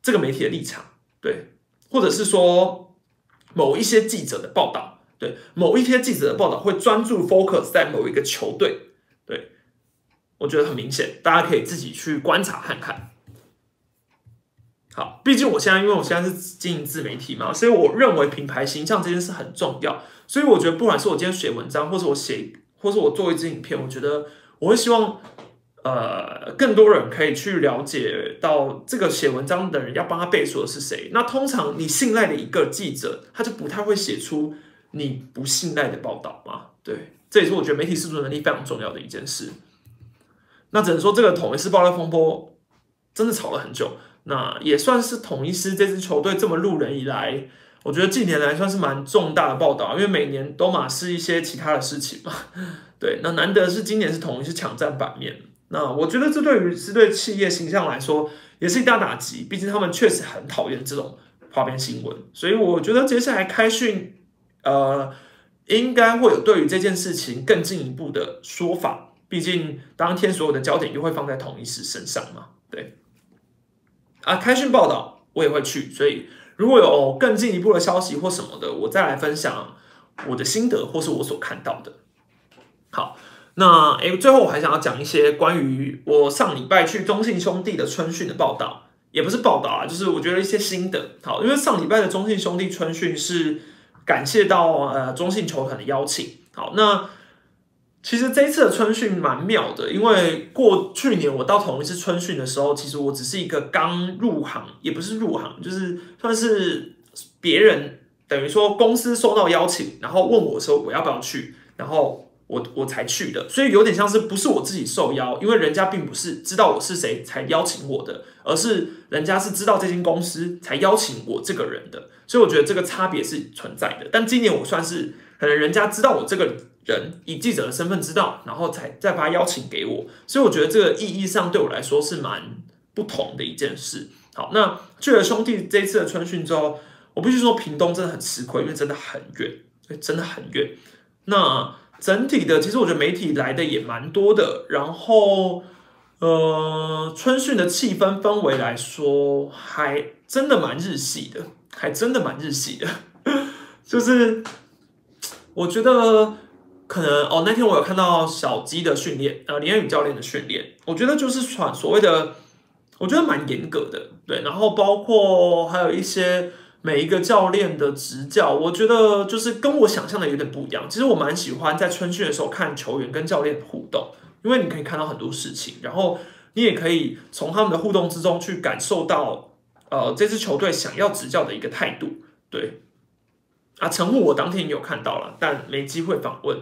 这个媒体的立场，对，或者是说某一些记者的报道，对，某一些记者的报道会专注 focus 在某一个球队，对，我觉得很明显，大家可以自己去观察看看。好，毕竟我现在因为我现在是经营自媒体嘛，所以我认为品牌形象这件事很重要。所以我觉得，不管是我今天写文章，或者我写，或是我做一支影片，我觉得我会希望，呃，更多人可以去了解到这个写文章的人要帮他背书的是谁。那通常你信赖的一个记者，他就不太会写出你不信赖的报道嘛。对，这也是我觉得媒体试读能力非常重要的一件事。那只能说，这个统一式爆料风波真的吵了很久。那也算是统一师这支球队这么路人以来，我觉得近年来算是蛮重大的报道，因为每年都嘛是一些其他的事情嘛。对，那难得是今年是统一是抢占版面，那我觉得这对于是对企业形象来说也是一大打击，毕竟他们确实很讨厌这种花边新闻，所以我觉得接下来开训，呃，应该会有对于这件事情更进一步的说法，毕竟当天所有的焦点又会放在统一师身上嘛，对。啊，开讯报道我也会去，所以如果有更进一步的消息或什么的，我再来分享我的心得或是我所看到的。好，那诶，最后我还想要讲一些关于我上礼拜去中信兄弟的春训的报道，也不是报道啊，就是我觉得一些心得。好，因为上礼拜的中信兄弟春训是感谢到呃中信球团的邀请。好，那。其实这一次的春训蛮妙的，因为过去年我到同一次春训的时候，其实我只是一个刚入行，也不是入行，就是算是别人等于说公司收到邀请，然后问我说我要不要去，然后我我才去的，所以有点像是不是我自己受邀，因为人家并不是知道我是谁才邀请我的，而是人家是知道这间公司才邀请我这个人的，所以我觉得这个差别是存在的。但今年我算是可能人家知道我这个。人以记者的身份知道，然后才再把他邀请给我，所以我觉得这个意义上对我来说是蛮不同的一件事。好，那去了兄弟这一次的春训之后，我必须说屏东真的很吃亏，因为真的很远，真的很远。那整体的，其实我觉得媒体来的也蛮多的，然后呃，春训的气氛氛围来说，还真的蛮日系的，还真的蛮日系的，就是我觉得。可能哦，那天我有看到小鸡的训练，呃，林彦宇教练的训练，我觉得就是传所谓的，我觉得蛮严格的，对。然后包括还有一些每一个教练的执教，我觉得就是跟我想象的有点不一样。其实我蛮喜欢在春训的时候看球员跟教练互动，因为你可以看到很多事情，然后你也可以从他们的互动之中去感受到，呃，这支球队想要执教的一个态度，对。啊，陈户我当天也有看到了，但没机会访问。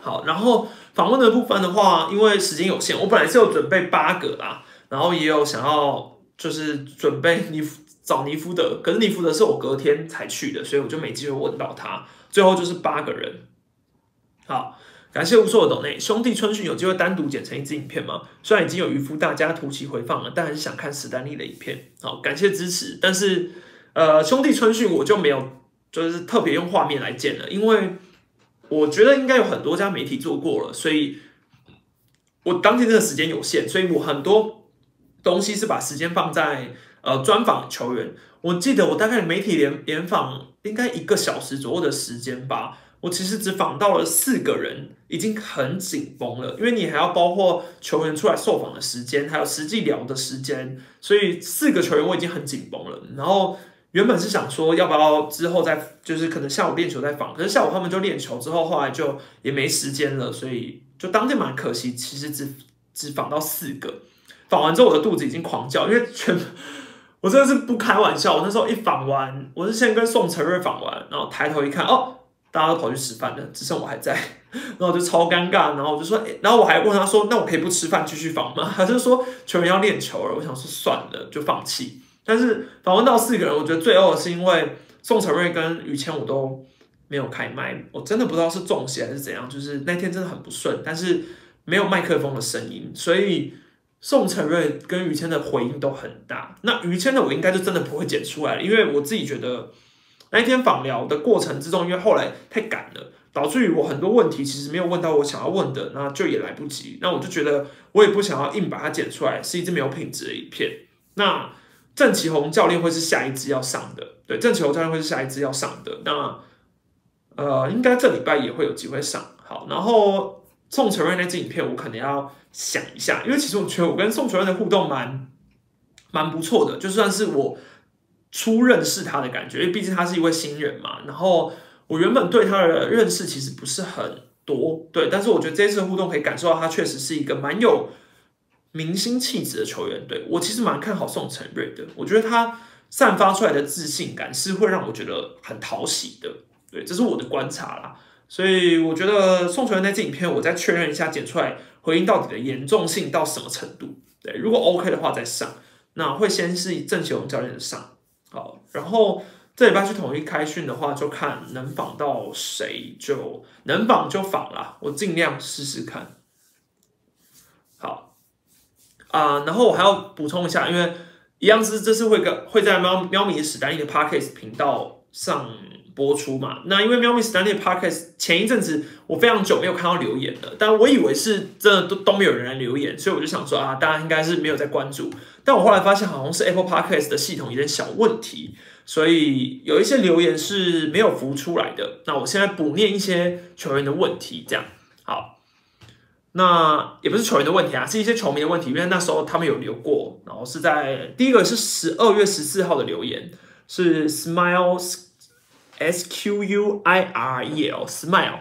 好，然后访问的部分的话，因为时间有限，我本来是有准备八个啦，然后也有想要就是准备尼找尼夫的，可是尼夫的是我隔天才去的，所以我就没机会问到他。最后就是八个人。好，感谢无数的懂内兄弟春训有机会单独剪成一支影片吗？虽然已经有渔夫大家图奇回放了，但还是想看史丹利的影片。好，感谢支持，但是呃兄弟春训我就没有就是特别用画面来剪了，因为。我觉得应该有很多家媒体做过了，所以我当天的时间有限，所以我很多东西是把时间放在呃专访球员。我记得我大概媒体联联访应该一个小时左右的时间吧，我其实只访到了四个人，已经很紧绷了，因为你还要包括球员出来受访的时间，还有实际聊的时间，所以四个球员我已经很紧绷了，然后。原本是想说要不要之后再就是可能下午练球再访，可是下午他们就练球之后，后来就也没时间了，所以就当天蛮可惜。其实只只访到四个，访完之后我的肚子已经狂叫，因为全 我真的是不开玩笑。我那时候一访完，我是先跟宋承瑞访完，然后抬头一看，哦，大家都跑去吃饭了，只剩我还在，然后我就超尴尬，然后我就说，然后我还问他说，那我可以不吃饭继续访吗？他就说球员要练球了，我想说算了，就放弃。但是访问到四个人，我觉得最后是因为宋承瑞跟于谦我都没有开麦，我真的不知道是中邪还是怎样，就是那天真的很不顺，但是没有麦克风的声音，所以宋承瑞跟于谦的回音都很大。那于谦的我应该就真的不会剪出来了，因为我自己觉得那一天访聊的过程之中，因为后来太赶了。导致于我很多问题其实没有问到我想要问的，那就也来不及。那我就觉得我也不想要硬把它剪出来，是一支没有品质的影片。那郑奇宏教练会是下一支要上的，对，郑奇宏教练会是下一支要上的。那呃，应该这礼拜也会有机会上。好，然后宋承瑞那支影片我可能要想一下，因为其实我觉得我跟宋承瑞的互动蛮蛮不错的，就算是我初认识他的感觉，因为毕竟他是一位新人嘛。然后我原本对他的认识其实不是很多，对，但是我觉得这次互动可以感受到他确实是一个蛮有明星气质的球员。对我其实蛮看好宋承瑞的，我觉得他散发出来的自信感是会让我觉得很讨喜的。对，这是我的观察啦。所以我觉得宋承瑞那支影片，我再确认一下剪出来回音到底的严重性到什么程度。对，如果 OK 的话再上，那会先是郑启荣教练上，好，然后这礼拜去统一开训的话，就看能访到谁就能访就访啦，我尽量试试看。啊、然后我还要补充一下，因为一样是这次会跟会在喵喵米史丹利的 Podcast 频道上播出嘛。那因为喵米史丹利的 Podcast 前一阵子我非常久没有看到留言了，但我以为是真的都都没有人来留言，所以我就想说啊，大家应该是没有在关注。但我后来发现好像是 Apple Podcast 的系统有点小问题，所以有一些留言是没有浮出来的。那我现在补念一些球员的问题，这样。那也不是球员的问题啊，是一些球迷的问题，因为那时候他们有留过，然后是在第一个是十二月十四号的留言，是 Smile S Q U I R E L Smile，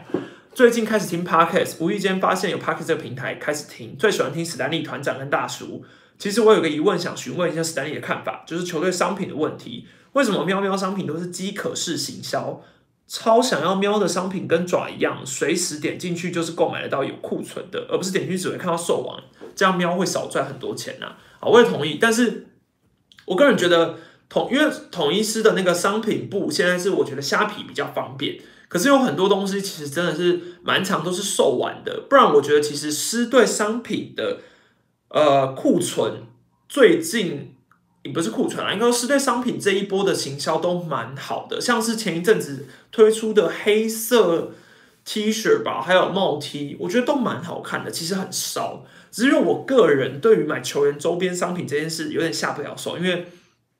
最近开始听 Podcast，无意间发现有 Podcast 这个平台，开始听，最喜欢听史丹利团长跟大叔。其实我有个疑问想询问一下史丹利的看法，就是球队商品的问题，为什么喵喵商品都是饥渴式行销？超想要喵的商品跟爪一样，随时点进去就是购买得到有库存的，而不是点进去只会看到售完，这样喵会少赚很多钱呐、啊。我也同意，但是我个人觉得统因为统一师的那个商品部现在是我觉得虾皮比较方便，可是有很多东西其实真的是蛮长都是售完的，不然我觉得其实师对商品的呃库存最近。也不是库存啊，应该是对商品这一波的行销都蛮好的，像是前一阵子推出的黑色 T 恤吧，还有帽 T，我觉得都蛮好看的，其实很烧。只是我个人对于买球员周边商品这件事有点下不了手，因为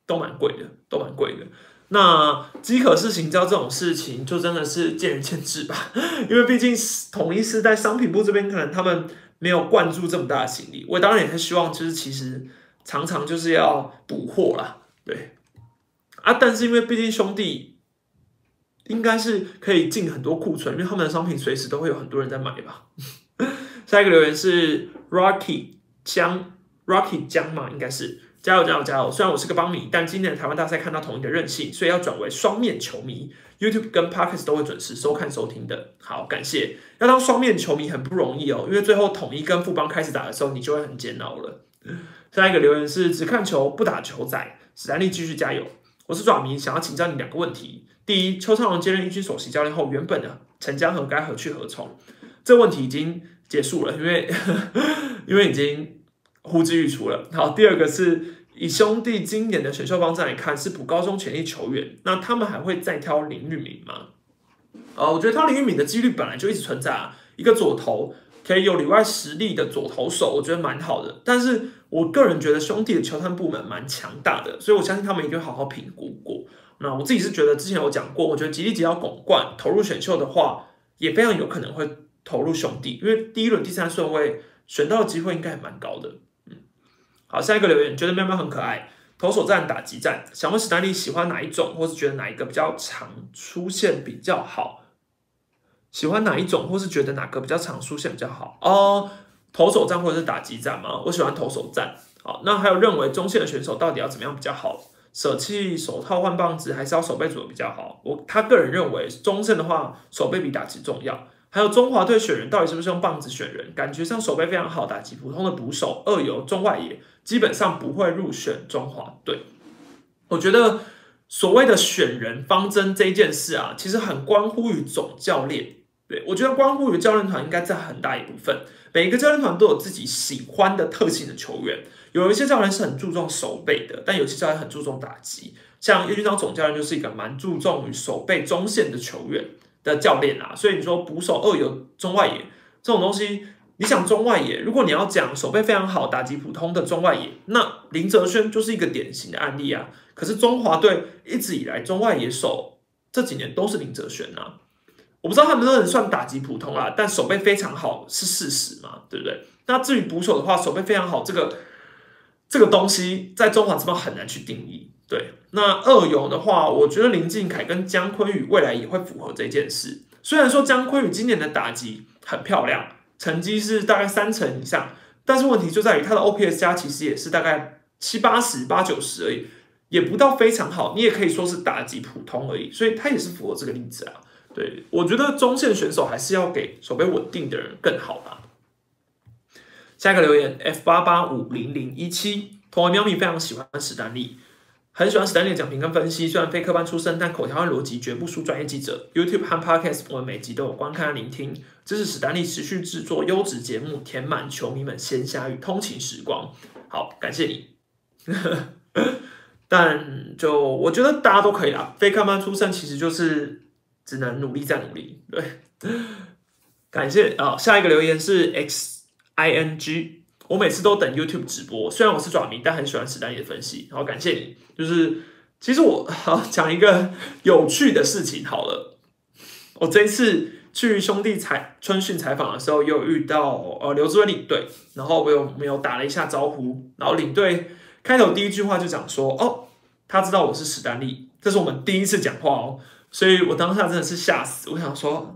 都蛮贵的，都蛮贵的。那饥渴式行销这种事情，就真的是见仁见智吧，因为毕竟统一是在商品部这边，可能他们没有灌注这么大的心力。我当然也是希望，就是其实。常常就是要补货啦，对啊，但是因为毕竟兄弟应该是可以进很多库存，因为他们的商品随时都会有很多人在买吧。下一个留言是 Rocky 江，Rocky 江嘛，应该是加油加油加油！虽然我是个邦迷，但今年的台湾大赛看到统一的韧性，所以要转为双面球迷，YouTube 跟 parkas 都会准时收看收听的。好，感谢。要当双面球迷很不容易哦，因为最后统一跟富邦开始打的时候，你就会很煎熬了。下一个留言是只看球不打球仔，史丹利继续加油。我是爪迷，想要请教你两个问题。第一，邱昌荣接任一军首席教练后，原本的陈江河该何去何从？这问题已经结束了，因为 因为已经呼之欲出了。好，第二个是以兄弟今年的选秀方针来看，是补高中潜力球员，那他们还会再挑林玉敏吗？呃，我觉得挑林玉敏的几率本来就一直存在啊，一个左投。可以有里外实力的左投手，我觉得蛮好的。但是我个人觉得兄弟的球探部门蛮强大的，所以我相信他们一定好好评估过。那我自己是觉得之前有讲过，我觉得吉利吉要拱冠投入选秀的话，也非常有可能会投入兄弟，因为第一轮第三顺位选到的机会应该还蛮高的。嗯，好，下一个留言，觉得喵喵很可爱。投手战、打击战，想问史丹利喜欢哪一种，或是觉得哪一个比较常出现比较好？喜欢哪一种，或是觉得哪个比较常出现比较好？哦，投手战或者是打击战吗？我喜欢投手战。好，那还有认为中线的选手到底要怎么样比较好？舍弃手套换棒子，还是要手背组的比较好？我他个人认为，中线的话，手背比打击重要。还有中华队选人到底是不是用棒子选人？感觉上手背非常好，打击普通的捕手、二游、中外野基本上不会入选中华队。我觉得所谓的选人方针这一件事啊，其实很关乎于总教练。对我觉得关乎于教练团应该占很大一部分。每一个教练团都有自己喜欢的特性的球员，有一些教练是很注重手背的，但有些教练很注重打击。像叶军章总教练就是一个蛮注重于手背中线的球员的教练啊。所以你说捕手二有中外野这种东西，你想中外野，如果你要讲手背非常好、打击普通的中外野，那林哲轩就是一个典型的案例啊。可是中华队一直以来中外野手这几年都是林哲轩啊。我不知道他们能不能算打击普通啦，但手背非常好是事实嘛，对不对？那至于捕手的话，手背非常好，这个这个东西在中华这边很难去定义。对，那二游的话，我觉得林敬凯跟姜昆宇未来也会符合这件事。虽然说姜昆宇今年的打击很漂亮，成绩是大概三成以上，但是问题就在于他的 OPS 加其实也是大概七八十、八九十而已，也不到非常好。你也可以说是打击普通而已，所以他也是符合这个例子啊。对，我觉得中线选手还是要给手背稳定的人更好吧。下一个留言，F 八八五零零一七，同为喵咪非常喜欢史丹利，很喜欢史丹利的讲评跟分析。虽然非科班出身，但口条和逻辑绝不输专业记者。YouTube 和 Podcast 我们每集都有观看聆听，支持史丹利持续制作优质节目，填满球迷们闲暇与通勤时光。好，感谢你。但就我觉得大家都可以啦，非科班出身其实就是。只能努力再努力，对，感谢啊！下一个留言是 X I N G，我每次都等 YouTube 直播，虽然我是爪迷，但很喜欢史丹尼的分析。好，感谢你。就是其实我好讲一个有趣的事情好了，我这一次去兄弟采春训采访的时候，又遇到呃刘志伟领队，然后我有没有打了一下招呼，然后领队开头第一句话就讲说：“哦，他知道我是史丹利，这是我们第一次讲话哦。”所以我当下真的是吓死，我想说，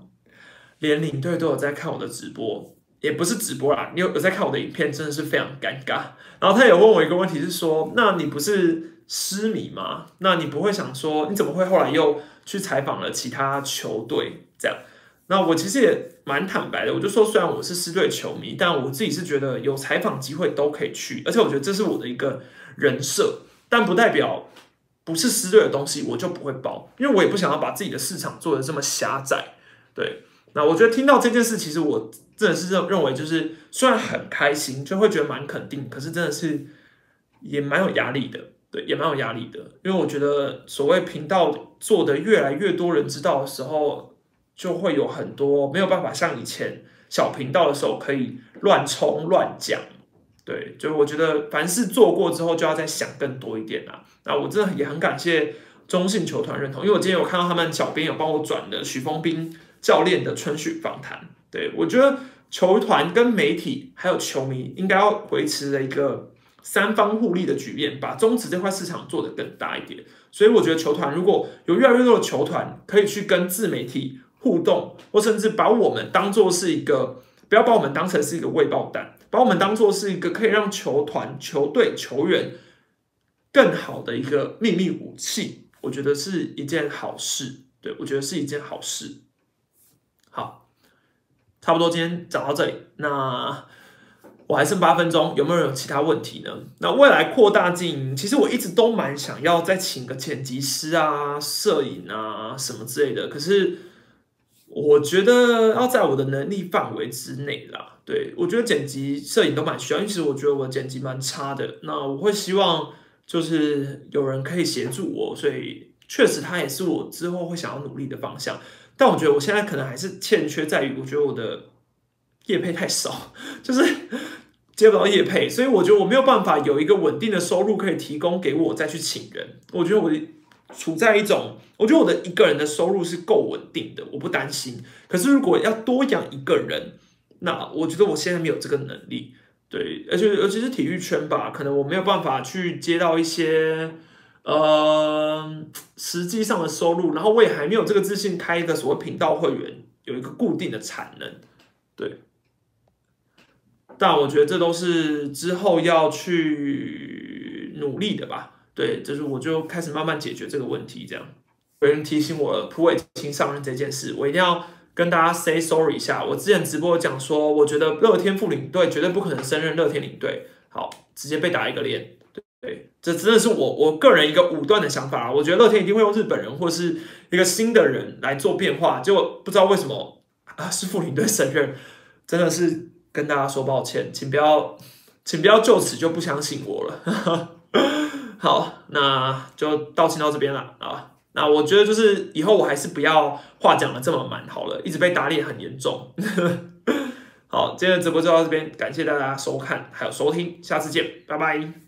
连领队都有在看我的直播，也不是直播啦，你有有在看我的影片，真的是非常尴尬。然后他也问我一个问题，是说，那你不是失迷吗？那你不会想说，你怎么会后来又去采访了其他球队？这样，那我其实也蛮坦白的，我就说，虽然我是狮队球迷，但我自己是觉得有采访机会都可以去，而且我觉得这是我的一个人设，但不代表。不是私队的东西，我就不会包，因为我也不想要把自己的市场做的这么狭窄。对，那我觉得听到这件事，其实我真的是认认为，就是虽然很开心，就会觉得蛮肯定，可是真的是也蛮有压力的。对，也蛮有压力的，因为我觉得所谓频道做的越来越多人知道的时候，就会有很多没有办法像以前小频道的时候可以乱冲乱讲。对，就我觉得凡事做过之后，就要再想更多一点啦。那我真的也很感谢中信球团认同，因为我今天有看到他们小编有帮我转的许峰斌教练的春训访谈。对我觉得球团跟媒体还有球迷应该要维持的一个三方互利的局面，把中职这块市场做得更大一点。所以我觉得球团如果有越来越多的球团可以去跟自媒体互动，或甚至把我们当做是一个，不要把我们当成是一个未爆弹。把我们当做是一个可以让球团、球队、球员更好的一个秘密武器，我觉得是一件好事。对我觉得是一件好事。好，差不多今天讲到这里。那我还剩八分钟，有没有人有其他问题呢？那未来扩大经营，其实我一直都蛮想要再请个剪辑师啊、摄影啊什么之类的，可是。我觉得要在我的能力范围之内啦。对我觉得剪辑、摄影都蛮需要，因为其实我觉得我剪辑蛮差的。那我会希望就是有人可以协助我，所以确实它也是我之后会想要努力的方向。但我觉得我现在可能还是欠缺在于，我觉得我的业配太少，就是接不到业配，所以我觉得我没有办法有一个稳定的收入可以提供给我再去请人。我觉得我。处在一种，我觉得我的一个人的收入是够稳定的，我不担心。可是如果要多养一个人，那我觉得我现在没有这个能力。对，而且尤其是体育圈吧，可能我没有办法去接到一些呃实际上的收入，然后我也还没有这个自信开一个所谓频道会员，有一个固定的产能。对，但我觉得这都是之后要去努力的吧。对，就是我就开始慢慢解决这个问题。这样有人提醒我了，蒲伟清上任这件事，我一定要跟大家 say sorry 一下。我之前直播讲说，我觉得乐天副领队绝对不可能升任乐天领队，好，直接被打一个脸。对，这真的是我我个人一个武断的想法啊。我觉得乐天一定会用日本人或是一个新的人来做变化，结果不知道为什么啊，是副领队升任，真的是跟大家说抱歉，请不要，请不要就此就不相信我了。好，那就道歉到这边了啊。那我觉得就是以后我还是不要话讲的这么满好了，一直被打脸很严重。好，今天的直播就到这边，感谢大家收看还有收听，下次见，拜拜。